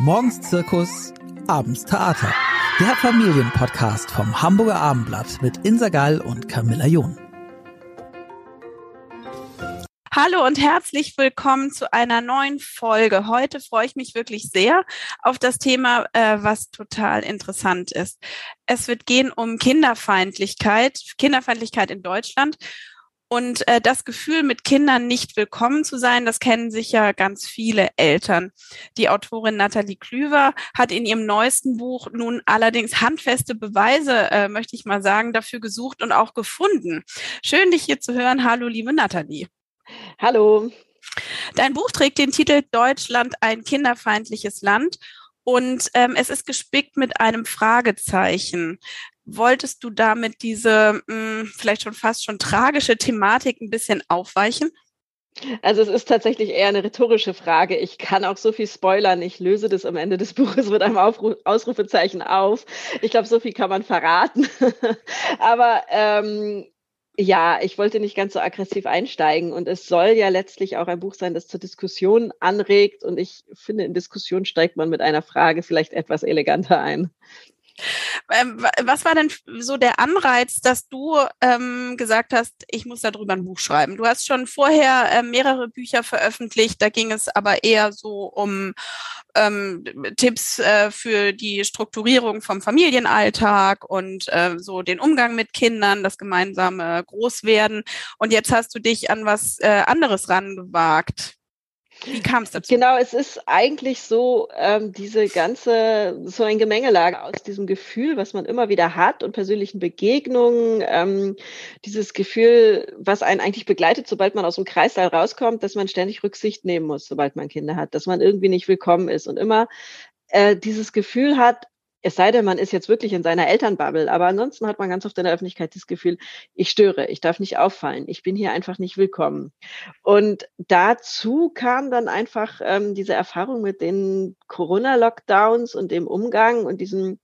Morgens Zirkus, abends Theater. Der Familienpodcast vom Hamburger Abendblatt mit Insa Gall und Camilla John. Hallo und herzlich willkommen zu einer neuen Folge. Heute freue ich mich wirklich sehr auf das Thema, äh, was total interessant ist. Es wird gehen um Kinderfeindlichkeit, Kinderfeindlichkeit in Deutschland. Und äh, das Gefühl, mit Kindern nicht willkommen zu sein, das kennen sicher ganz viele Eltern. Die Autorin Nathalie Klüver hat in ihrem neuesten Buch nun allerdings handfeste Beweise, äh, möchte ich mal sagen, dafür gesucht und auch gefunden. Schön, dich hier zu hören. Hallo, liebe Nathalie. Hallo. Dein Buch trägt den Titel Deutschland ein kinderfeindliches Land und ähm, es ist gespickt mit einem Fragezeichen wolltest du damit diese mh, hm, vielleicht schon fast schon tragische Thematik ein bisschen aufweichen? Also es ist tatsächlich eher eine rhetorische Frage. Ich kann auch so viel spoilern. Ich löse das am Ende des Buches mit einem Aufruf, Ausrufezeichen auf. Ich glaube, so viel kann man verraten. Aber ähm, ja, ich wollte nicht ganz so aggressiv einsteigen. Und es soll ja letztlich auch ein Buch sein, das zur Diskussion anregt. Und ich finde, in Diskussion steigt man mit einer Frage vielleicht etwas eleganter ein. Ähm, was war denn so der Anreiz, dass du ähm, gesagt hast, ich muss darüber ein Buch schreiben? Du hast schon vorher äh, mehrere Bücher veröffentlicht, da ging es aber eher so um ähm, Tipps äh, für die Strukturierung vom Familienalltag und äh, so den Umgang mit Kindern, das gemeinsame Großwerden. Und jetzt hast du dich an was äh, anderes rangewagt. Wie kam es dazu? Genau, es ist eigentlich so, ähm, diese ganze, so ein Gemengelage aus diesem Gefühl, was man immer wieder hat und persönlichen Begegnungen, ähm, dieses Gefühl, was einen eigentlich begleitet, sobald man aus dem Kreislauf rauskommt, dass man ständig Rücksicht nehmen muss, sobald man Kinder hat, dass man irgendwie nicht willkommen ist und immer äh, dieses Gefühl hat, es sei denn, man ist jetzt wirklich in seiner Elternbubble. Aber ansonsten hat man ganz oft in der Öffentlichkeit das Gefühl, ich störe, ich darf nicht auffallen, ich bin hier einfach nicht willkommen. Und dazu kam dann einfach ähm, diese Erfahrung mit den Corona-Lockdowns und dem Umgang und diesem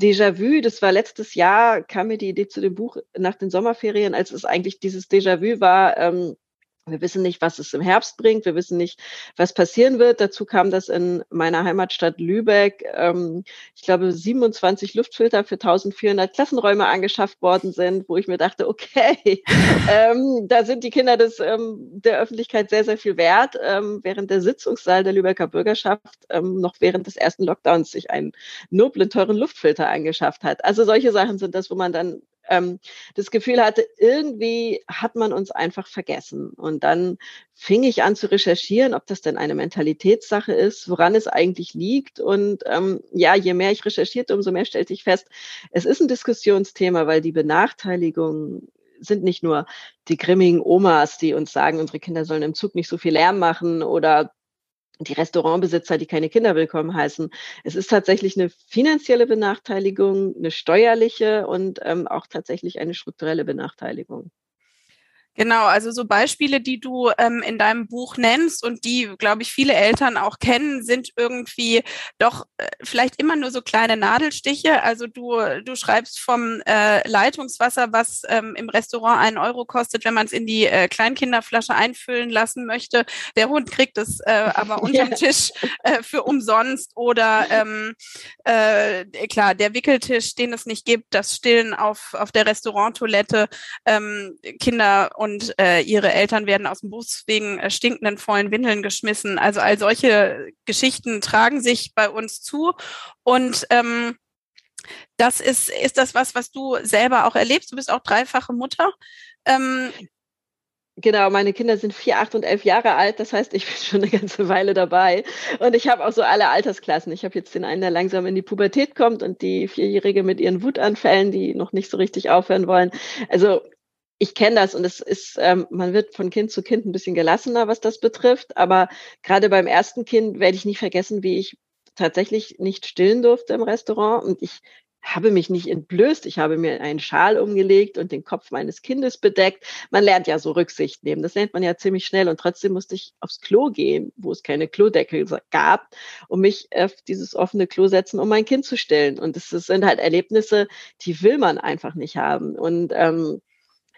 Déjà-vu. Das war letztes Jahr, kam mir die Idee zu dem Buch nach den Sommerferien, als es eigentlich dieses Déjà-vu war. Ähm, wir wissen nicht, was es im Herbst bringt. Wir wissen nicht, was passieren wird. Dazu kam, dass in meiner Heimatstadt Lübeck, ähm, ich glaube, 27 Luftfilter für 1400 Klassenräume angeschafft worden sind, wo ich mir dachte, okay, ähm, da sind die Kinder des, ähm, der Öffentlichkeit sehr, sehr viel wert, ähm, während der Sitzungssaal der Lübecker Bürgerschaft ähm, noch während des ersten Lockdowns sich einen noblen, teuren Luftfilter angeschafft hat. Also solche Sachen sind das, wo man dann ähm, das Gefühl hatte, irgendwie hat man uns einfach vergessen. Und dann fing ich an zu recherchieren, ob das denn eine Mentalitätssache ist, woran es eigentlich liegt. Und ähm, ja, je mehr ich recherchierte, umso mehr stellte ich fest, es ist ein Diskussionsthema, weil die Benachteiligung sind nicht nur die grimmigen Omas, die uns sagen, unsere Kinder sollen im Zug nicht so viel Lärm machen oder die Restaurantbesitzer, die keine Kinder willkommen heißen. Es ist tatsächlich eine finanzielle Benachteiligung, eine steuerliche und ähm, auch tatsächlich eine strukturelle Benachteiligung. Genau, also so Beispiele, die du ähm, in deinem Buch nennst und die, glaube ich, viele Eltern auch kennen, sind irgendwie doch äh, vielleicht immer nur so kleine Nadelstiche. Also du, du schreibst vom äh, Leitungswasser, was ähm, im Restaurant einen Euro kostet, wenn man es in die äh, Kleinkinderflasche einfüllen lassen möchte. Der Hund kriegt es äh, aber unterm. Tisch äh, für umsonst. Oder ähm, äh, klar, der Wickeltisch, den es nicht gibt, das Stillen auf, auf der Restauranttoilette, ähm, Kinder und äh, ihre Eltern werden aus dem Bus wegen äh, stinkenden vollen Windeln geschmissen. Also all solche Geschichten tragen sich bei uns zu und ähm, das ist, ist das was, was du selber auch erlebst. Du bist auch dreifache Mutter. Ähm, Genau, meine Kinder sind vier, acht und elf Jahre alt. Das heißt, ich bin schon eine ganze Weile dabei. Und ich habe auch so alle Altersklassen. Ich habe jetzt den einen, der langsam in die Pubertät kommt und die Vierjährige mit ihren Wutanfällen, die noch nicht so richtig aufhören wollen. Also ich kenne das und es ist, ähm, man wird von Kind zu Kind ein bisschen gelassener, was das betrifft. Aber gerade beim ersten Kind werde ich nie vergessen, wie ich tatsächlich nicht stillen durfte im Restaurant und ich habe mich nicht entblößt. Ich habe mir einen Schal umgelegt und den Kopf meines Kindes bedeckt. Man lernt ja so Rücksicht nehmen. Das lernt man ja ziemlich schnell. Und trotzdem musste ich aufs Klo gehen, wo es keine Klodeckel gab, um mich auf dieses offene Klo setzen, um mein Kind zu stillen. Und das sind halt Erlebnisse, die will man einfach nicht haben. Und ähm,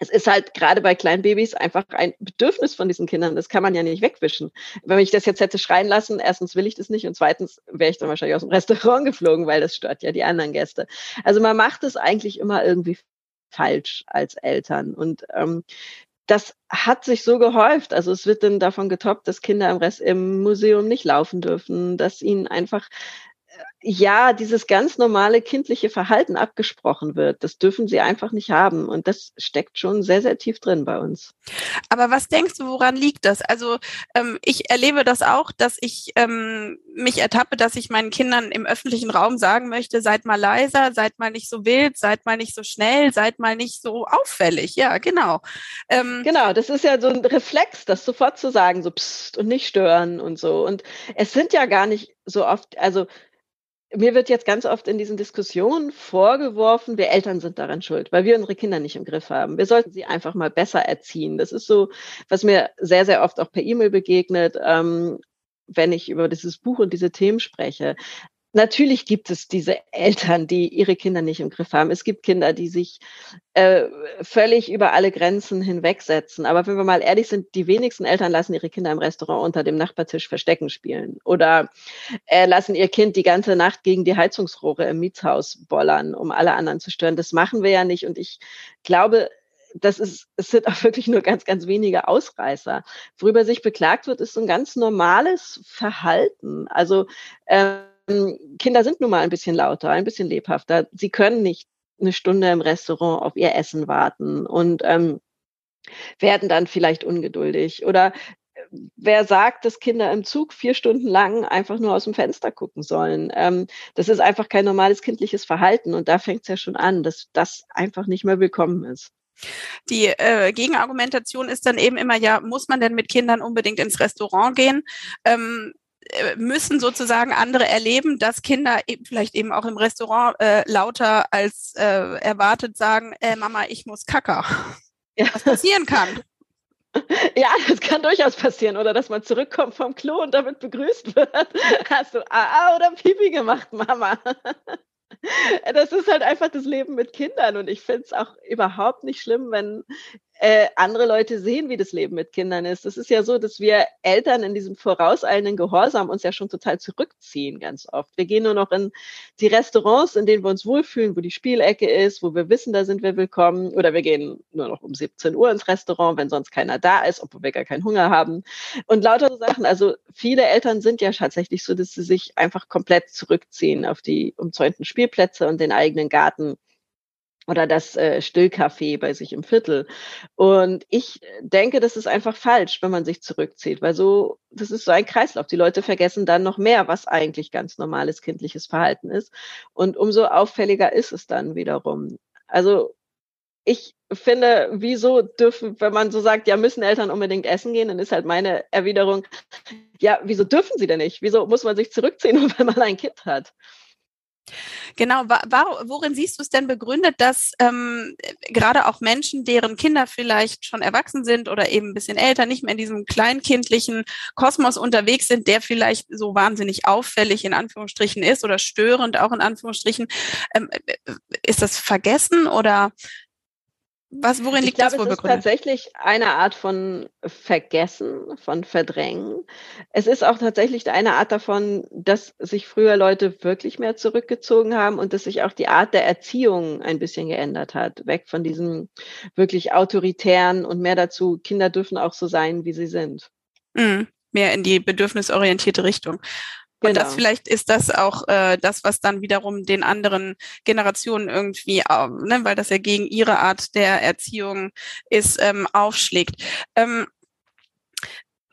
es ist halt gerade bei kleinen Babys einfach ein Bedürfnis von diesen Kindern. Das kann man ja nicht wegwischen. Wenn ich das jetzt hätte schreien lassen, erstens will ich das nicht und zweitens wäre ich dann wahrscheinlich aus dem Restaurant geflogen, weil das stört ja die anderen Gäste. Also man macht es eigentlich immer irgendwie falsch als Eltern. Und ähm, das hat sich so gehäuft. Also es wird dann davon getoppt, dass Kinder im Rest im Museum nicht laufen dürfen, dass ihnen einfach ja, dieses ganz normale kindliche Verhalten abgesprochen wird. Das dürfen sie einfach nicht haben. Und das steckt schon sehr, sehr tief drin bei uns. Aber was denkst du, woran liegt das? Also ähm, ich erlebe das auch, dass ich ähm, mich ertappe, dass ich meinen Kindern im öffentlichen Raum sagen möchte, seid mal leiser, seid mal nicht so wild, seid mal nicht so schnell, seid mal nicht so auffällig. Ja, genau. Ähm, genau, das ist ja so ein Reflex, das sofort zu sagen, so psst und nicht stören und so. Und es sind ja gar nicht so oft, also mir wird jetzt ganz oft in diesen Diskussionen vorgeworfen, wir Eltern sind daran schuld, weil wir unsere Kinder nicht im Griff haben. Wir sollten sie einfach mal besser erziehen. Das ist so, was mir sehr, sehr oft auch per E-Mail begegnet, ähm, wenn ich über dieses Buch und diese Themen spreche. Natürlich gibt es diese Eltern, die ihre Kinder nicht im Griff haben. Es gibt Kinder, die sich äh, völlig über alle Grenzen hinwegsetzen. Aber wenn wir mal ehrlich sind, die wenigsten Eltern lassen ihre Kinder im Restaurant unter dem Nachbartisch Verstecken spielen oder äh, lassen ihr Kind die ganze Nacht gegen die Heizungsrohre im Mietshaus bollern, um alle anderen zu stören. Das machen wir ja nicht. Und ich glaube, das ist, es sind auch wirklich nur ganz, ganz wenige Ausreißer. Worüber sich beklagt wird, ist so ein ganz normales Verhalten. Also äh, Kinder sind nun mal ein bisschen lauter, ein bisschen lebhafter. Sie können nicht eine Stunde im Restaurant auf ihr Essen warten und ähm, werden dann vielleicht ungeduldig. Oder äh, wer sagt, dass Kinder im Zug vier Stunden lang einfach nur aus dem Fenster gucken sollen? Ähm, das ist einfach kein normales kindliches Verhalten. Und da fängt es ja schon an, dass das einfach nicht mehr willkommen ist. Die äh, Gegenargumentation ist dann eben immer, ja, muss man denn mit Kindern unbedingt ins Restaurant gehen? Ähm, äh, müssen sozusagen andere erleben, dass Kinder eben vielleicht eben auch im Restaurant äh, lauter als äh, erwartet sagen, äh, Mama, ich muss kacker. Ja. Was passieren kann. Ja, das kann durchaus passieren. Oder dass man zurückkommt vom Klo und damit begrüßt wird. Hast du AA oder Pipi gemacht, Mama? Das ist halt einfach das Leben mit Kindern. Und ich finde es auch überhaupt nicht schlimm, wenn äh, andere Leute sehen, wie das Leben mit Kindern ist. Das ist ja so, dass wir Eltern in diesem vorauseilenden Gehorsam uns ja schon total zurückziehen, ganz oft. Wir gehen nur noch in die Restaurants, in denen wir uns wohlfühlen, wo die Spielecke ist, wo wir wissen, da sind wir willkommen. Oder wir gehen nur noch um 17 Uhr ins Restaurant, wenn sonst keiner da ist, obwohl wir gar keinen Hunger haben. Und lauter so Sachen. Also viele Eltern sind ja tatsächlich so, dass sie sich einfach komplett zurückziehen auf die umzäunten Spielplätze und den eigenen Garten oder das äh, Stillcafé bei sich im Viertel. Und ich denke, das ist einfach falsch, wenn man sich zurückzieht, weil so, das ist so ein Kreislauf. Die Leute vergessen dann noch mehr, was eigentlich ganz normales kindliches Verhalten ist. Und umso auffälliger ist es dann wiederum. Also ich finde, wieso dürfen, wenn man so sagt, ja, müssen Eltern unbedingt essen gehen, dann ist halt meine Erwiderung, ja, wieso dürfen sie denn nicht? Wieso muss man sich zurückziehen, wenn man ein Kind hat? Genau, worin siehst du es denn begründet, dass ähm, gerade auch Menschen, deren Kinder vielleicht schon erwachsen sind oder eben ein bisschen älter, nicht mehr in diesem kleinkindlichen Kosmos unterwegs sind, der vielleicht so wahnsinnig auffällig in Anführungsstrichen ist oder störend auch in Anführungsstrichen, ähm, äh, ist das vergessen oder was, worin liegt ich glaube, das wohl es ist tatsächlich eine Art von Vergessen, von Verdrängen. Es ist auch tatsächlich eine Art davon, dass sich früher Leute wirklich mehr zurückgezogen haben und dass sich auch die Art der Erziehung ein bisschen geändert hat. Weg von diesem wirklich autoritären und mehr dazu, Kinder dürfen auch so sein, wie sie sind. Mhm. Mehr in die bedürfnisorientierte Richtung. Und das genau. vielleicht ist das auch äh, das, was dann wiederum den anderen Generationen irgendwie, äh, ne, weil das ja gegen ihre Art der Erziehung ist, ähm, aufschlägt. Ähm,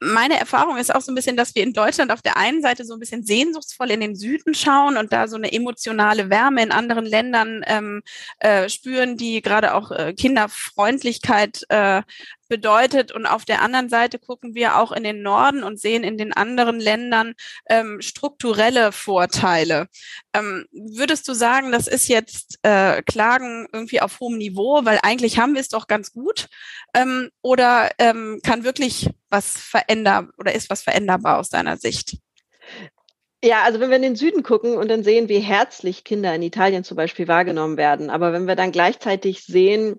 meine Erfahrung ist auch so ein bisschen, dass wir in Deutschland auf der einen Seite so ein bisschen sehnsuchtsvoll in den Süden schauen und da so eine emotionale Wärme in anderen Ländern ähm, äh, spüren, die gerade auch äh, Kinderfreundlichkeit äh, bedeutet. Und auf der anderen Seite gucken wir auch in den Norden und sehen in den anderen Ländern ähm, strukturelle Vorteile. Ähm, würdest du sagen, das ist jetzt äh, Klagen irgendwie auf hohem Niveau, weil eigentlich haben wir es doch ganz gut? Ähm, oder ähm, kann wirklich was verändern oder ist was veränderbar aus deiner Sicht? Ja, also wenn wir in den Süden gucken und dann sehen, wie herzlich Kinder in Italien zum Beispiel wahrgenommen werden, aber wenn wir dann gleichzeitig sehen,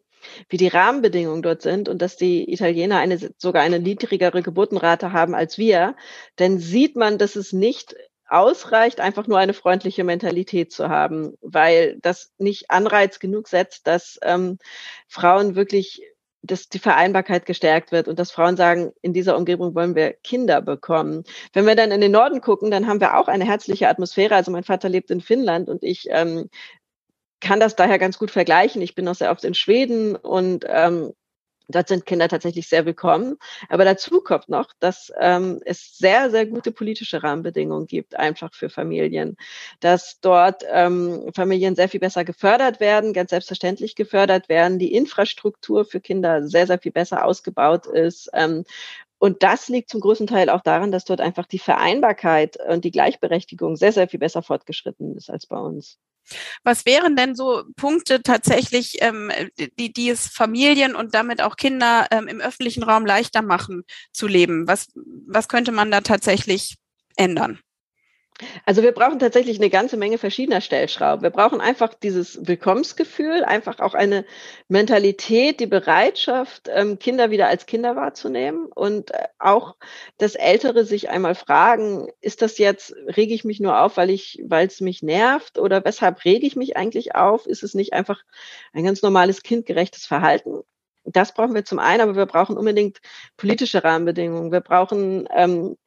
wie die Rahmenbedingungen dort sind und dass die Italiener eine, sogar eine niedrigere Geburtenrate haben als wir, dann sieht man, dass es nicht ausreicht, einfach nur eine freundliche Mentalität zu haben, weil das nicht Anreiz genug setzt, dass ähm, Frauen wirklich dass die Vereinbarkeit gestärkt wird und dass Frauen sagen, in dieser Umgebung wollen wir Kinder bekommen. Wenn wir dann in den Norden gucken, dann haben wir auch eine herzliche Atmosphäre. Also mein Vater lebt in Finnland und ich ähm, kann das daher ganz gut vergleichen. Ich bin auch sehr oft in Schweden und ähm, Dort sind Kinder tatsächlich sehr willkommen. Aber dazu kommt noch, dass ähm, es sehr, sehr gute politische Rahmenbedingungen gibt, einfach für Familien. Dass dort ähm, Familien sehr viel besser gefördert werden, ganz selbstverständlich gefördert werden, die Infrastruktur für Kinder sehr, sehr viel besser ausgebaut ist. Ähm, und das liegt zum größten Teil auch daran, dass dort einfach die Vereinbarkeit und die Gleichberechtigung sehr, sehr viel besser fortgeschritten ist als bei uns. Was wären denn so Punkte tatsächlich, ähm, die, die es Familien und damit auch Kinder ähm, im öffentlichen Raum leichter machen zu leben? Was, was könnte man da tatsächlich ändern? Also wir brauchen tatsächlich eine ganze Menge verschiedener Stellschrauben. Wir brauchen einfach dieses Willkommensgefühl, einfach auch eine Mentalität, die Bereitschaft, ähm, Kinder wieder als Kinder wahrzunehmen und äh, auch das Ältere sich einmal fragen, ist das jetzt, rege ich mich nur auf, weil ich, weil es mich nervt oder weshalb rege ich mich eigentlich auf? Ist es nicht einfach ein ganz normales kindgerechtes Verhalten? Das brauchen wir zum einen, aber wir brauchen unbedingt politische Rahmenbedingungen. Wir brauchen ähm,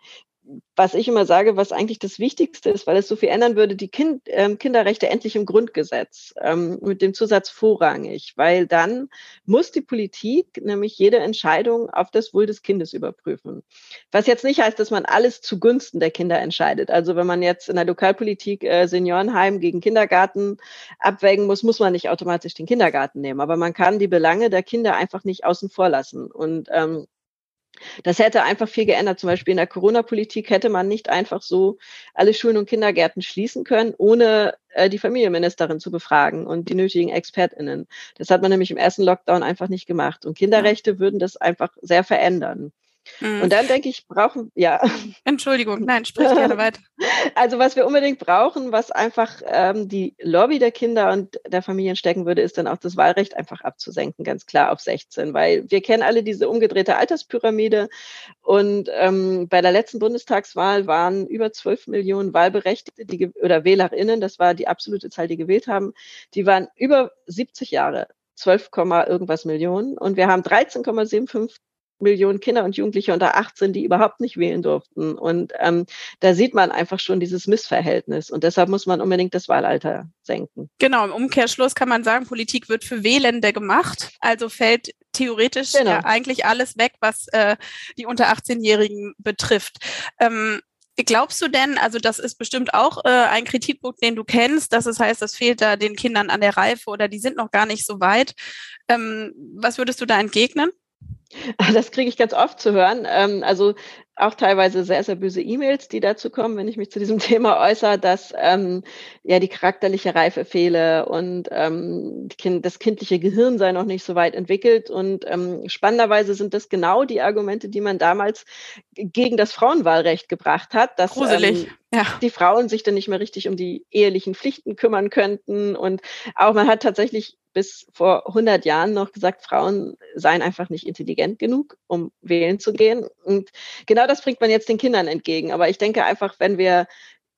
was ich immer sage, was eigentlich das Wichtigste ist, weil es so viel ändern würde, die kind, ähm, Kinderrechte endlich im Grundgesetz ähm, mit dem Zusatz vorrangig, weil dann muss die Politik nämlich jede Entscheidung auf das Wohl des Kindes überprüfen. Was jetzt nicht heißt, dass man alles zugunsten der Kinder entscheidet. Also wenn man jetzt in der Lokalpolitik äh, Seniorenheim gegen Kindergarten abwägen muss, muss man nicht automatisch den Kindergarten nehmen, aber man kann die Belange der Kinder einfach nicht außen vor lassen. Und ähm, das hätte einfach viel geändert. Zum Beispiel in der Corona-Politik hätte man nicht einfach so alle Schulen und Kindergärten schließen können, ohne äh, die Familienministerin zu befragen und die nötigen ExpertInnen. Das hat man nämlich im ersten Lockdown einfach nicht gemacht. Und Kinderrechte würden das einfach sehr verändern. Mhm. Und dann denke ich, brauchen, ja. Entschuldigung, nein, sprich gerne weiter. Also was wir unbedingt brauchen, was einfach ähm, die Lobby der Kinder und der Familien stecken würde, ist dann auch das Wahlrecht einfach abzusenken, ganz klar auf 16, weil wir kennen alle diese umgedrehte Alterspyramide und ähm, bei der letzten Bundestagswahl waren über 12 Millionen Wahlberechtigte die, oder WählerInnen, das war die absolute Zahl, die gewählt haben, die waren über 70 Jahre 12, irgendwas Millionen und wir haben 13,75 Millionen Kinder und Jugendliche unter 18, die überhaupt nicht wählen durften. Und ähm, da sieht man einfach schon dieses Missverhältnis. Und deshalb muss man unbedingt das Wahlalter senken. Genau, im Umkehrschluss kann man sagen, Politik wird für Wählende gemacht. Also fällt theoretisch genau. ja eigentlich alles weg, was äh, die unter 18-Jährigen betrifft. Ähm, Glaubst du denn, also das ist bestimmt auch äh, ein Kritikpunkt, den du kennst, dass es heißt, das fehlt da den Kindern an der Reife oder die sind noch gar nicht so weit. Ähm, was würdest du da entgegnen? Das kriege ich ganz oft zu hören. Ähm, also auch teilweise sehr, sehr böse E-Mails, die dazu kommen, wenn ich mich zu diesem Thema äußere, dass ähm, ja die charakterliche Reife fehle und ähm, kind, das kindliche Gehirn sei noch nicht so weit entwickelt. Und ähm, spannenderweise sind das genau die Argumente, die man damals gegen das Frauenwahlrecht gebracht hat, dass ähm, ja. die Frauen sich dann nicht mehr richtig um die ehelichen Pflichten kümmern könnten. Und auch man hat tatsächlich bis vor 100 Jahren noch gesagt, Frauen seien einfach nicht intelligent genug, um wählen zu gehen. Und genau das bringt man jetzt den Kindern entgegen. Aber ich denke einfach, wenn wir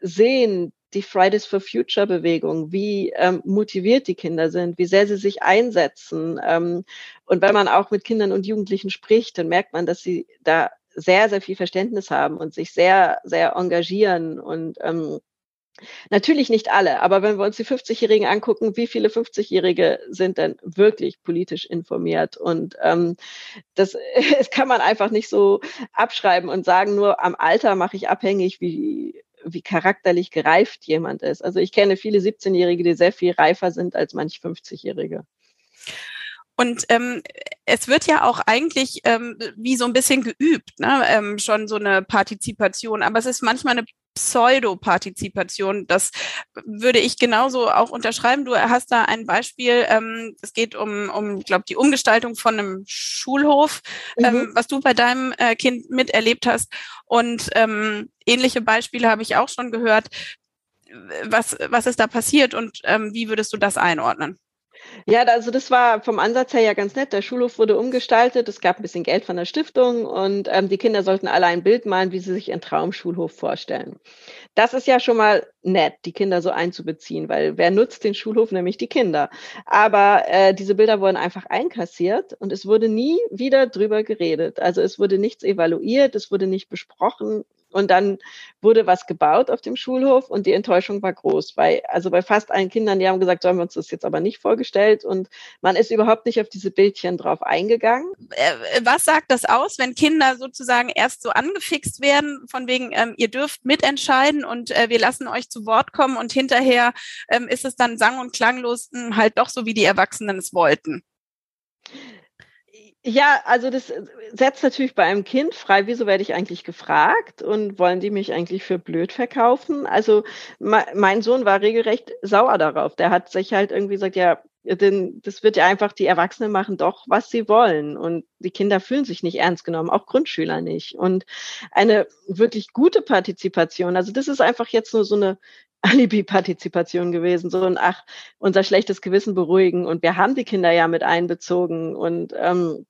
sehen, die Fridays for Future Bewegung, wie ähm, motiviert die Kinder sind, wie sehr sie sich einsetzen. Ähm, und wenn man auch mit Kindern und Jugendlichen spricht, dann merkt man, dass sie da sehr, sehr viel Verständnis haben und sich sehr, sehr engagieren und ähm, Natürlich nicht alle, aber wenn wir uns die 50-Jährigen angucken, wie viele 50-Jährige sind denn wirklich politisch informiert? Und ähm, das, das kann man einfach nicht so abschreiben und sagen, nur am Alter mache ich abhängig, wie, wie charakterlich gereift jemand ist. Also ich kenne viele 17-Jährige, die sehr viel reifer sind als manch 50-Jährige. Und ähm, es wird ja auch eigentlich ähm, wie so ein bisschen geübt, ne? ähm, schon so eine Partizipation, aber es ist manchmal eine Pseudopartizipation. Das würde ich genauso auch unterschreiben. Du hast da ein Beispiel. Ähm, es geht um, um, glaube die Umgestaltung von einem Schulhof, ähm, mhm. ähm, was du bei deinem äh, Kind miterlebt hast. Und ähm, ähnliche Beispiele habe ich auch schon gehört. Was, was ist da passiert und ähm, wie würdest du das einordnen? Ja, also das war vom Ansatz her ja ganz nett. Der Schulhof wurde umgestaltet, es gab ein bisschen Geld von der Stiftung und ähm, die Kinder sollten alle ein Bild malen, wie sie sich ihren Traumschulhof vorstellen. Das ist ja schon mal nett, die Kinder so einzubeziehen, weil wer nutzt den Schulhof? Nämlich die Kinder. Aber äh, diese Bilder wurden einfach einkassiert und es wurde nie wieder drüber geredet. Also es wurde nichts evaluiert, es wurde nicht besprochen, und dann wurde was gebaut auf dem Schulhof und die Enttäuschung war groß, weil also bei fast allen Kindern, die haben gesagt, sollen wir uns das jetzt aber nicht vorgestellt und man ist überhaupt nicht auf diese Bildchen drauf eingegangen. Äh, was sagt das aus, wenn Kinder sozusagen erst so angefixt werden, von wegen, ähm, ihr dürft mitentscheiden und äh, wir lassen euch zu Wort kommen und hinterher ähm, ist es dann sang- und klanglos hm, halt doch so, wie die Erwachsenen es wollten? Ja, also das setzt natürlich bei einem Kind frei, wieso werde ich eigentlich gefragt und wollen die mich eigentlich für blöd verkaufen? Also mein Sohn war regelrecht sauer darauf. Der hat sich halt irgendwie gesagt, ja, denn das wird ja einfach, die Erwachsenen machen doch, was sie wollen. Und die Kinder fühlen sich nicht ernst genommen, auch Grundschüler nicht. Und eine wirklich gute Partizipation, also das ist einfach jetzt nur so eine Alibi-Partizipation gewesen, so ein Ach, unser schlechtes Gewissen beruhigen. Und wir haben die Kinder ja mit einbezogen und ähm,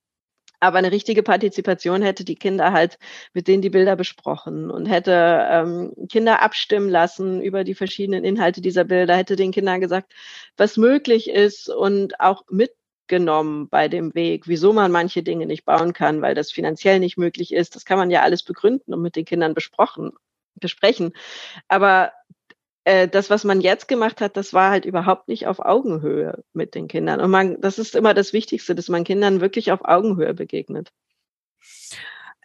aber eine richtige Partizipation hätte die Kinder halt mit denen die Bilder besprochen und hätte ähm, Kinder abstimmen lassen über die verschiedenen Inhalte dieser Bilder, hätte den Kindern gesagt, was möglich ist und auch mitgenommen bei dem Weg, wieso man manche Dinge nicht bauen kann, weil das finanziell nicht möglich ist. Das kann man ja alles begründen und mit den Kindern besprochen, besprechen. Aber äh, das, was man jetzt gemacht hat, das war halt überhaupt nicht auf Augenhöhe mit den Kindern. Und man, das ist immer das Wichtigste, dass man Kindern wirklich auf Augenhöhe begegnet.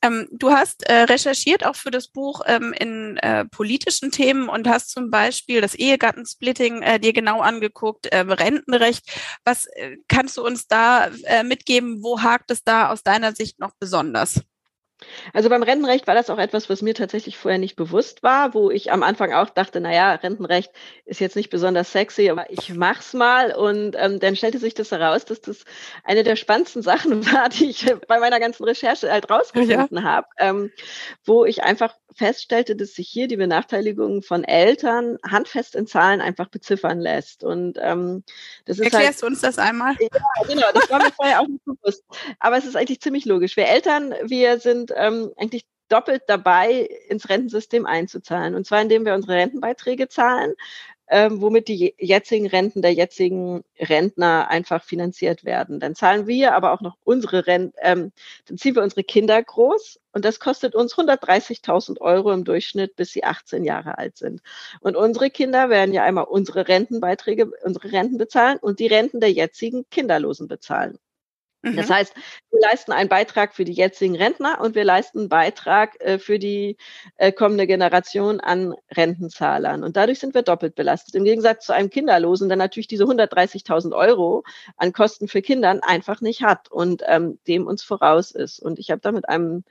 Ähm, du hast äh, recherchiert auch für das Buch ähm, in äh, politischen Themen und hast zum Beispiel das Ehegattensplitting äh, dir genau angeguckt, äh, Rentenrecht. Was äh, kannst du uns da mitgeben? Wo hakt es da aus deiner Sicht noch besonders? Also beim Rentenrecht war das auch etwas, was mir tatsächlich vorher nicht bewusst war, wo ich am Anfang auch dachte, na ja, Rentenrecht ist jetzt nicht besonders sexy, aber ich mach's mal. Und ähm, dann stellte sich das heraus, dass das eine der spannendsten Sachen war, die ich bei meiner ganzen Recherche halt rausgefunden ja. habe, ähm, wo ich einfach feststellte, dass sich hier die Benachteiligung von Eltern handfest in Zahlen einfach beziffern lässt. Und ähm, das ist Erklärst halt, du uns das einmal? Ja, genau, das war mir vorher auch nicht bewusst. Aber es ist eigentlich ziemlich logisch. Wir Eltern, wir sind ähm, eigentlich doppelt dabei, ins Rentensystem einzuzahlen. Und zwar indem wir unsere Rentenbeiträge zahlen ähm, womit die jetzigen Renten der jetzigen Rentner einfach finanziert werden. Dann zahlen wir aber auch noch unsere Renten, ähm, dann ziehen wir unsere Kinder groß und das kostet uns 130.000 Euro im Durchschnitt, bis sie 18 Jahre alt sind. Und unsere Kinder werden ja einmal unsere Rentenbeiträge, unsere Renten bezahlen und die Renten der jetzigen Kinderlosen bezahlen. Das mhm. heißt, wir leisten einen Beitrag für die jetzigen Rentner und wir leisten einen Beitrag äh, für die äh, kommende Generation an Rentenzahlern. Und dadurch sind wir doppelt belastet. Im Gegensatz zu einem Kinderlosen, der natürlich diese 130.000 Euro an Kosten für Kindern einfach nicht hat und ähm, dem uns voraus ist. Und ich habe da mit einem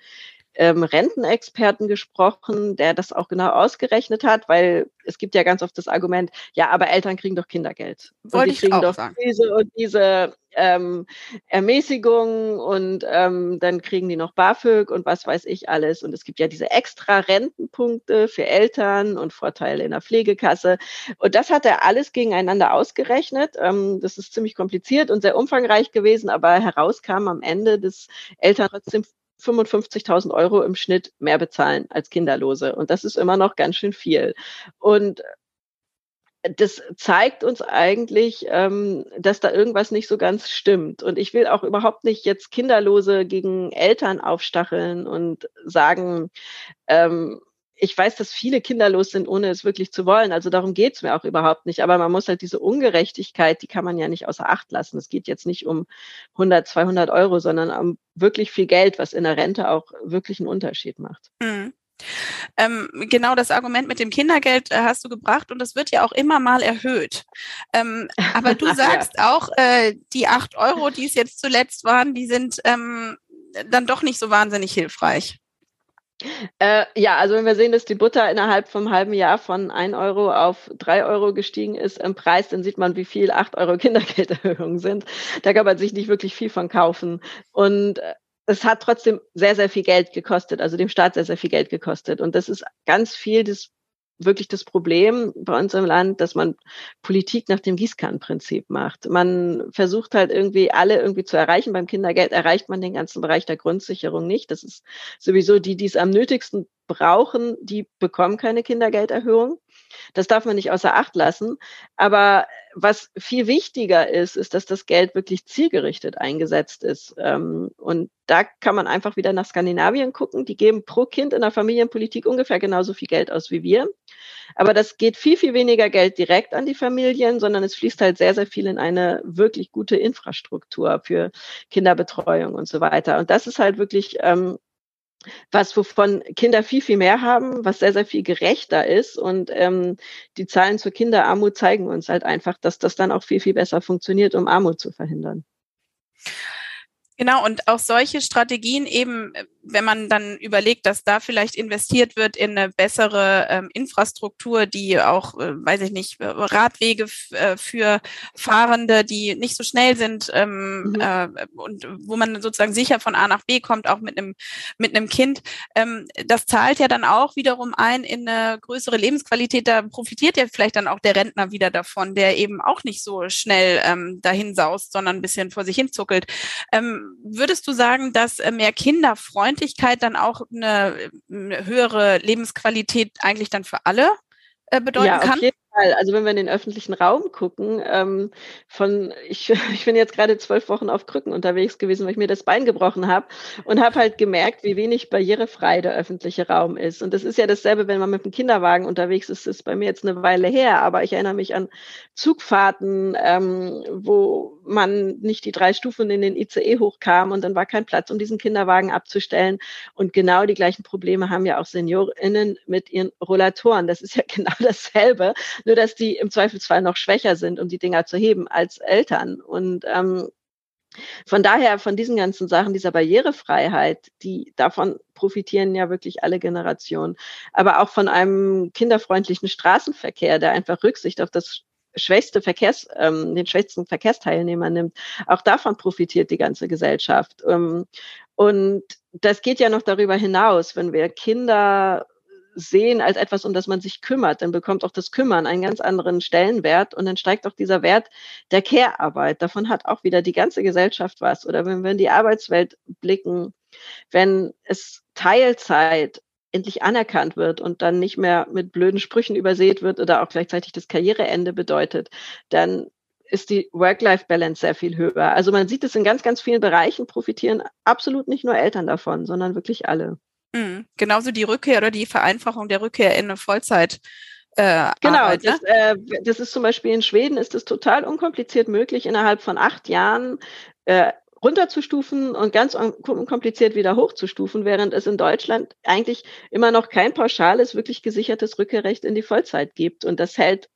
ähm, Rentenexperten gesprochen, der das auch genau ausgerechnet hat, weil es gibt ja ganz oft das Argument, ja, aber Eltern kriegen doch Kindergeld. Wollte und die kriegen auch doch sagen. diese und diese ähm, Ermäßigung und ähm, dann kriegen die noch BAföG und was weiß ich alles. Und es gibt ja diese extra Rentenpunkte für Eltern und Vorteile in der Pflegekasse. Und das hat er alles gegeneinander ausgerechnet. Ähm, das ist ziemlich kompliziert und sehr umfangreich gewesen, aber herauskam am Ende, dass Eltern trotzdem 55.000 Euro im Schnitt mehr bezahlen als Kinderlose. Und das ist immer noch ganz schön viel. Und das zeigt uns eigentlich, ähm, dass da irgendwas nicht so ganz stimmt. Und ich will auch überhaupt nicht jetzt Kinderlose gegen Eltern aufstacheln und sagen, ähm, ich weiß, dass viele kinderlos sind, ohne es wirklich zu wollen. Also darum geht's mir auch überhaupt nicht. Aber man muss halt diese Ungerechtigkeit, die kann man ja nicht außer Acht lassen. Es geht jetzt nicht um 100, 200 Euro, sondern um wirklich viel Geld, was in der Rente auch wirklich einen Unterschied macht. Mhm. Ähm, genau das Argument mit dem Kindergeld äh, hast du gebracht und das wird ja auch immer mal erhöht. Ähm, aber du sagst ja. auch, äh, die acht Euro, die es jetzt zuletzt waren, die sind ähm, dann doch nicht so wahnsinnig hilfreich. Äh, ja, also wenn wir sehen, dass die Butter innerhalb vom halben Jahr von 1 Euro auf 3 Euro gestiegen ist im Preis, dann sieht man, wie viel 8 Euro Kindergelderhöhungen sind. Da kann man sich nicht wirklich viel von kaufen. Und äh, es hat trotzdem sehr, sehr viel Geld gekostet, also dem Staat sehr, sehr viel Geld gekostet. Und das ist ganz viel des wirklich das Problem bei uns im Land, dass man Politik nach dem Gießkannenprinzip macht. Man versucht halt irgendwie alle irgendwie zu erreichen. Beim Kindergeld erreicht man den ganzen Bereich der Grundsicherung nicht. Das ist sowieso die, die es am nötigsten brauchen, die bekommen keine Kindergelderhöhung. Das darf man nicht außer Acht lassen. Aber was viel wichtiger ist, ist, dass das Geld wirklich zielgerichtet eingesetzt ist. Ähm, und da kann man einfach wieder nach Skandinavien gucken. Die geben pro Kind in der Familienpolitik ungefähr genauso viel Geld aus wie wir. Aber das geht viel, viel weniger Geld direkt an die Familien, sondern es fließt halt sehr, sehr viel in eine wirklich gute Infrastruktur für Kinderbetreuung und so weiter. Und das ist halt wirklich ähm, was wovon Kinder viel, viel mehr haben, was sehr, sehr viel gerechter ist. Und ähm, die Zahlen zur Kinderarmut zeigen uns halt einfach, dass das dann auch viel, viel besser funktioniert, um Armut zu verhindern. Genau, und auch solche Strategien eben, äh, wenn man dann überlegt, dass da vielleicht investiert wird in eine bessere ähm, Infrastruktur, die auch, äh, weiß ich nicht, Radwege äh, für Fahrende, die nicht so schnell sind ähm, mhm. äh, und wo man sozusagen sicher von A nach B kommt, auch mit einem mit einem Kind. Ähm, das zahlt ja dann auch wiederum ein in eine größere Lebensqualität. Da profitiert ja vielleicht dann auch der Rentner wieder davon, der eben auch nicht so schnell ähm, dahin saust, sondern ein bisschen vor sich hin zuckelt. Würdest du sagen, dass äh, mehr Kinderfreundlichkeit dann auch eine, eine höhere Lebensqualität eigentlich dann für alle äh, bedeuten ja, kann? Fall. Also wenn wir in den öffentlichen Raum gucken, ähm, von ich, ich bin jetzt gerade zwölf Wochen auf Krücken unterwegs gewesen, weil ich mir das Bein gebrochen habe und habe halt gemerkt, wie wenig barrierefrei der öffentliche Raum ist. Und das ist ja dasselbe, wenn man mit dem Kinderwagen unterwegs ist. Das ist bei mir jetzt eine Weile her, aber ich erinnere mich an Zugfahrten, ähm, wo man nicht die drei Stufen in den ICE hochkam und dann war kein Platz, um diesen Kinderwagen abzustellen. Und genau die gleichen Probleme haben ja auch SeniorInnen mit ihren Rollatoren. Das ist ja genau dasselbe nur dass die im Zweifelsfall noch schwächer sind, um die Dinger zu heben als Eltern. Und ähm, von daher, von diesen ganzen Sachen, dieser Barrierefreiheit, die davon profitieren ja wirklich alle Generationen. Aber auch von einem kinderfreundlichen Straßenverkehr, der einfach Rücksicht auf das schwächste Verkehrs, ähm, den schwächsten Verkehrsteilnehmer nimmt. Auch davon profitiert die ganze Gesellschaft. Ähm, und das geht ja noch darüber hinaus, wenn wir Kinder sehen als etwas, um das man sich kümmert, dann bekommt auch das Kümmern einen ganz anderen Stellenwert und dann steigt auch dieser Wert der Care-Arbeit. Davon hat auch wieder die ganze Gesellschaft was. Oder wenn wir in die Arbeitswelt blicken, wenn es Teilzeit endlich anerkannt wird und dann nicht mehr mit blöden Sprüchen übersät wird oder auch gleichzeitig das Karriereende bedeutet, dann ist die Work-Life-Balance sehr viel höher. Also man sieht es in ganz, ganz vielen Bereichen, profitieren absolut nicht nur Eltern davon, sondern wirklich alle. Mhm. Genauso die Rückkehr oder die Vereinfachung der Rückkehr in eine Vollzeit. Äh, genau, Arbeit, ne? das, äh, das ist zum Beispiel in Schweden ist es total unkompliziert möglich, innerhalb von acht Jahren äh, runterzustufen und ganz unkompliziert wieder hochzustufen, während es in Deutschland eigentlich immer noch kein pauschales, wirklich gesichertes Rückkehrrecht in die Vollzeit gibt. Und das hält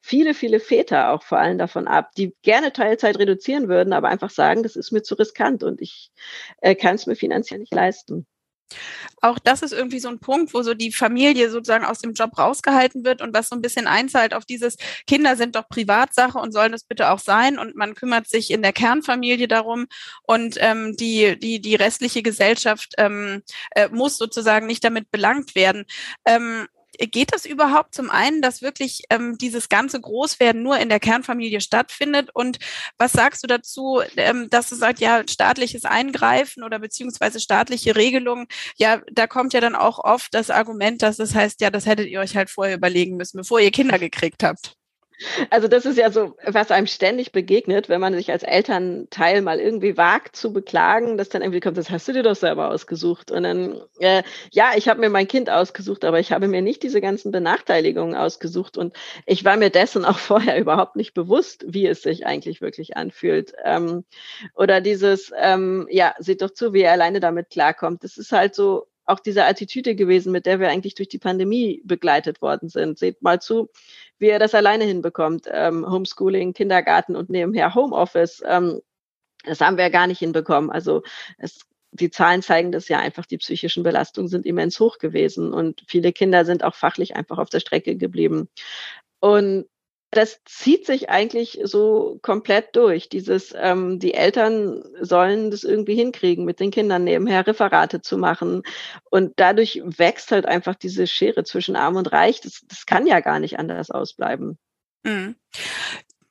viele, viele Väter auch vor allem davon ab, die gerne Teilzeit reduzieren würden, aber einfach sagen, das ist mir zu riskant und ich äh, kann es mir finanziell nicht leisten. Auch das ist irgendwie so ein Punkt, wo so die Familie sozusagen aus dem Job rausgehalten wird und was so ein bisschen einzahlt auf dieses Kinder sind doch Privatsache und sollen das bitte auch sein und man kümmert sich in der Kernfamilie darum und ähm, die die die restliche Gesellschaft ähm, äh, muss sozusagen nicht damit belangt werden. Ähm, geht das überhaupt zum einen, dass wirklich ähm, dieses ganze Großwerden nur in der Kernfamilie stattfindet? Und was sagst du dazu, ähm, dass du sagst, ja, staatliches Eingreifen oder beziehungsweise staatliche Regelungen, ja, da kommt ja dann auch oft das Argument, dass das heißt, ja, das hättet ihr euch halt vorher überlegen müssen, bevor ihr Kinder gekriegt habt. Also das ist ja so, was einem ständig begegnet, wenn man sich als Elternteil mal irgendwie wagt zu beklagen, dass dann irgendwie kommt, das hast du dir doch selber ausgesucht. Und dann, äh, ja, ich habe mir mein Kind ausgesucht, aber ich habe mir nicht diese ganzen Benachteiligungen ausgesucht. Und ich war mir dessen auch vorher überhaupt nicht bewusst, wie es sich eigentlich wirklich anfühlt. Ähm, oder dieses, ähm, ja, seht doch zu, wie er alleine damit klarkommt. Das ist halt so, auch diese Attitüde gewesen, mit der wir eigentlich durch die Pandemie begleitet worden sind. Seht mal zu, wie er das alleine hinbekommt. Ähm, Homeschooling, Kindergarten und nebenher Homeoffice. Ähm, das haben wir ja gar nicht hinbekommen. Also es, die Zahlen zeigen das ja einfach, die psychischen Belastungen sind immens hoch gewesen und viele Kinder sind auch fachlich einfach auf der Strecke geblieben. Und das zieht sich eigentlich so komplett durch. Dieses, ähm, die Eltern sollen das irgendwie hinkriegen, mit den Kindern nebenher Referate zu machen. Und dadurch wächst halt einfach diese Schere zwischen Arm und Reich. Das, das kann ja gar nicht anders ausbleiben. Mhm.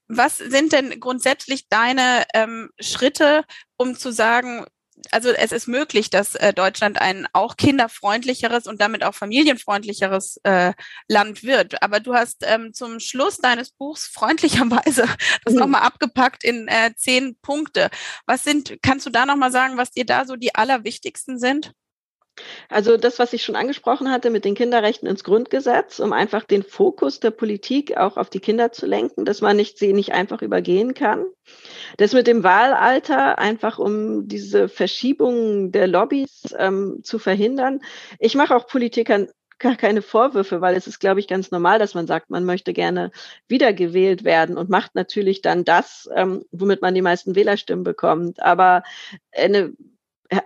Was sind denn grundsätzlich deine ähm, Schritte, um zu sagen, also es ist möglich, dass äh, Deutschland ein auch kinderfreundlicheres und damit auch familienfreundlicheres äh, Land wird. Aber du hast ähm, zum Schluss deines Buchs freundlicherweise das mhm. nochmal abgepackt in äh, zehn Punkte. Was sind, kannst du da nochmal sagen, was dir da so die allerwichtigsten sind? Also das, was ich schon angesprochen hatte mit den Kinderrechten ins Grundgesetz, um einfach den Fokus der Politik auch auf die Kinder zu lenken, dass man nicht sie nicht einfach übergehen kann. Das mit dem Wahlalter, einfach um diese Verschiebung der Lobbys ähm, zu verhindern. Ich mache auch Politikern gar keine Vorwürfe, weil es ist, glaube ich, ganz normal, dass man sagt, man möchte gerne wiedergewählt werden und macht natürlich dann das, ähm, womit man die meisten Wählerstimmen bekommt. Aber eine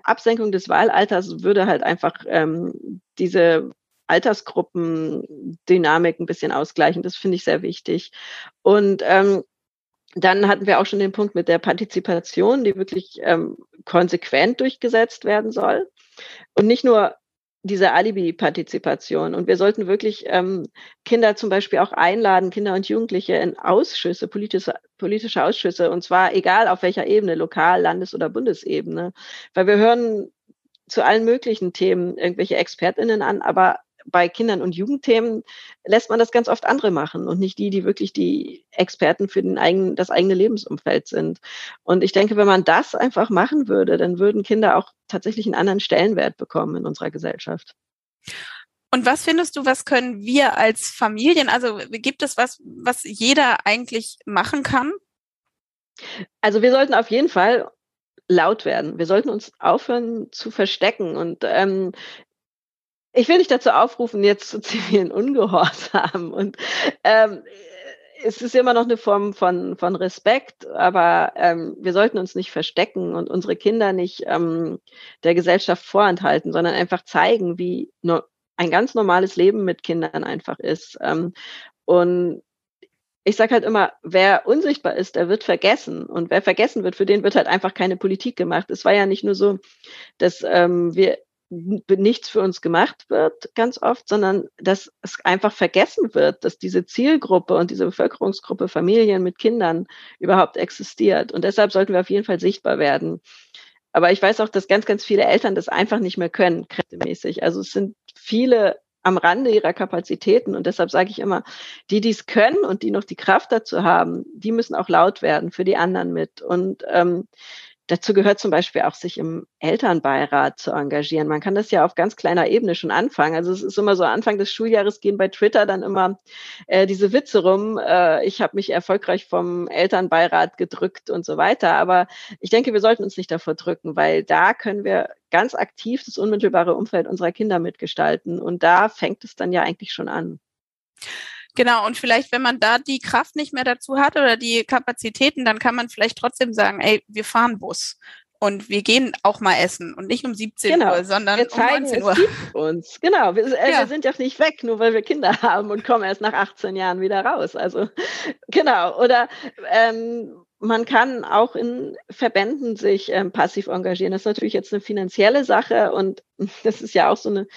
Absenkung des Wahlalters würde halt einfach ähm, diese Altersgruppendynamik ein bisschen ausgleichen. Das finde ich sehr wichtig. Und ähm, dann hatten wir auch schon den Punkt mit der Partizipation, die wirklich ähm, konsequent durchgesetzt werden soll. Und nicht nur diese Alibi-Partizipation. Und wir sollten wirklich ähm, Kinder zum Beispiel auch einladen, Kinder und Jugendliche in Ausschüsse, politische, politische Ausschüsse, und zwar egal auf welcher Ebene, Lokal-, Landes- oder Bundesebene. Weil wir hören zu allen möglichen Themen irgendwelche ExpertInnen an, aber bei Kindern- und Jugendthemen lässt man das ganz oft andere machen und nicht die, die wirklich die Experten für den eigenen, das eigene Lebensumfeld sind. Und ich denke, wenn man das einfach machen würde, dann würden Kinder auch tatsächlich einen anderen Stellenwert bekommen in unserer Gesellschaft. Und was findest du, was können wir als Familien, also gibt es was, was jeder eigentlich machen kann? Also wir sollten auf jeden Fall laut werden. Wir sollten uns aufhören zu verstecken. Und ähm, ich will nicht dazu aufrufen, jetzt zu zivilen Ungehorsam. Und ähm, es ist immer noch eine Form von, von Respekt, aber ähm, wir sollten uns nicht verstecken und unsere Kinder nicht ähm, der Gesellschaft vorenthalten, sondern einfach zeigen, wie nur ein ganz normales Leben mit Kindern einfach ist. Ähm, und ich sage halt immer, wer unsichtbar ist, der wird vergessen. Und wer vergessen wird, für den wird halt einfach keine Politik gemacht. Es war ja nicht nur so, dass ähm, wir nichts für uns gemacht wird, ganz oft, sondern dass es einfach vergessen wird, dass diese Zielgruppe und diese Bevölkerungsgruppe Familien mit Kindern überhaupt existiert. Und deshalb sollten wir auf jeden Fall sichtbar werden. Aber ich weiß auch, dass ganz, ganz viele Eltern das einfach nicht mehr können, kräftemäßig. Also es sind viele am Rande ihrer Kapazitäten. Und deshalb sage ich immer, die, die es können und die noch die Kraft dazu haben, die müssen auch laut werden für die anderen mit. Und ähm, Dazu gehört zum Beispiel auch, sich im Elternbeirat zu engagieren. Man kann das ja auf ganz kleiner Ebene schon anfangen. Also es ist immer so, Anfang des Schuljahres gehen bei Twitter dann immer äh, diese Witze rum. Äh, ich habe mich erfolgreich vom Elternbeirat gedrückt und so weiter. Aber ich denke, wir sollten uns nicht davor drücken, weil da können wir ganz aktiv das unmittelbare Umfeld unserer Kinder mitgestalten. Und da fängt es dann ja eigentlich schon an. Genau, und vielleicht, wenn man da die Kraft nicht mehr dazu hat oder die Kapazitäten, dann kann man vielleicht trotzdem sagen, ey, wir fahren Bus und wir gehen auch mal essen und nicht um 17 genau. Uhr, sondern wir zeigen, um 19 Uhr. Es gibt uns. Genau, wir, äh, ja. wir, sind ja nicht weg, nur weil wir Kinder haben und kommen erst nach 18 Jahren wieder raus. Also genau. Oder ähm, man kann auch in Verbänden sich ähm, passiv engagieren. Das ist natürlich jetzt eine finanzielle Sache und das ist ja auch so eine,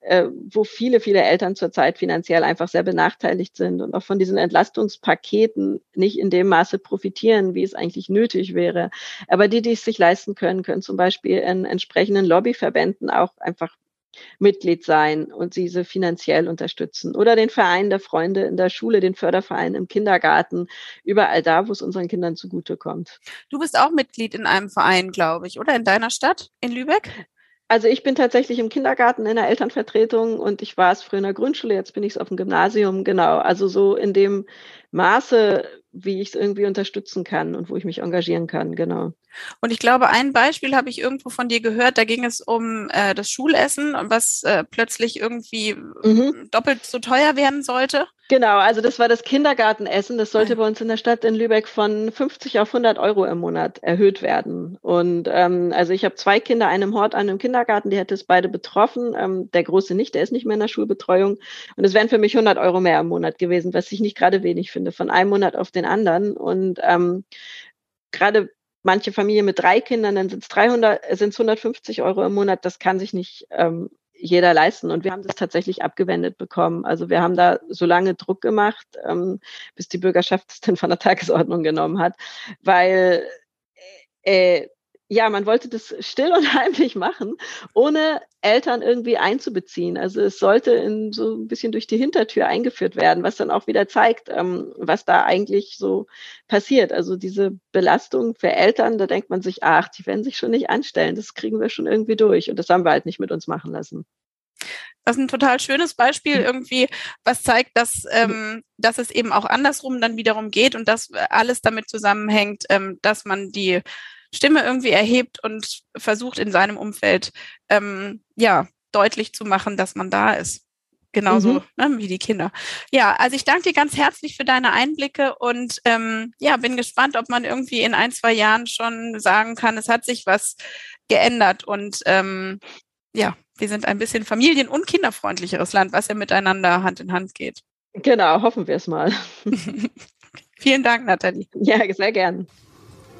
äh, wo viele, viele Eltern zurzeit finanziell einfach sehr benachteiligt sind und auch von diesen Entlastungspaketen nicht in dem Maße profitieren, wie es eigentlich nötig wäre. Aber die, die es sich leisten können, können zum Beispiel in entsprechenden Lobbyverbänden auch einfach Mitglied sein und diese finanziell unterstützen. Oder den Verein der Freunde in der Schule, den Förderverein im Kindergarten, überall da, wo es unseren Kindern zugutekommt. Du bist auch Mitglied in einem Verein, glaube ich, oder in deiner Stadt, in Lübeck? Also ich bin tatsächlich im Kindergarten in der Elternvertretung und ich war es früher in der Grundschule, jetzt bin ich es auf dem Gymnasium, genau. Also so in dem Maße, wie ich es irgendwie unterstützen kann und wo ich mich engagieren kann, genau. Und ich glaube, ein Beispiel habe ich irgendwo von dir gehört, da ging es um äh, das Schulessen, was äh, plötzlich irgendwie mhm. doppelt so teuer werden sollte. Genau, also das war das Kindergartenessen. Das sollte bei uns in der Stadt in Lübeck von 50 auf 100 Euro im Monat erhöht werden. Und ähm, also ich habe zwei Kinder, einem Hort, einem Kindergarten, die hätte es beide betroffen. Ähm, der Große nicht, der ist nicht mehr in der Schulbetreuung. Und es wären für mich 100 Euro mehr im Monat gewesen, was ich nicht gerade wenig finde, von einem Monat auf den anderen. Und ähm, gerade manche Familien mit drei Kindern, dann sind es 300, sind es 150 Euro im Monat. Das kann sich nicht ähm, jeder leisten. Und wir haben das tatsächlich abgewendet bekommen. Also wir haben da so lange Druck gemacht, ähm, bis die Bürgerschaft es dann von der Tagesordnung genommen hat, weil äh, ja, man wollte das still und heimlich machen, ohne Eltern irgendwie einzubeziehen. Also es sollte in so ein bisschen durch die Hintertür eingeführt werden, was dann auch wieder zeigt, ähm, was da eigentlich so passiert. Also diese Belastung für Eltern, da denkt man sich, ach, die werden sich schon nicht anstellen, das kriegen wir schon irgendwie durch. Und das haben wir halt nicht mit uns machen lassen. Das ist ein total schönes Beispiel irgendwie, was zeigt, dass, ähm, dass es eben auch andersrum dann wiederum geht und dass alles damit zusammenhängt, ähm, dass man die Stimme irgendwie erhebt und versucht in seinem Umfeld ähm, ja deutlich zu machen, dass man da ist. Genauso mhm. ne, wie die Kinder. Ja, also ich danke dir ganz herzlich für deine Einblicke und ähm, ja, bin gespannt, ob man irgendwie in ein, zwei Jahren schon sagen kann, es hat sich was geändert und ähm, ja, wir sind ein bisschen familien- und kinderfreundlicheres Land, was ja miteinander Hand in Hand geht. Genau, hoffen wir es mal. Vielen Dank, Nathalie. Ja, sehr gern.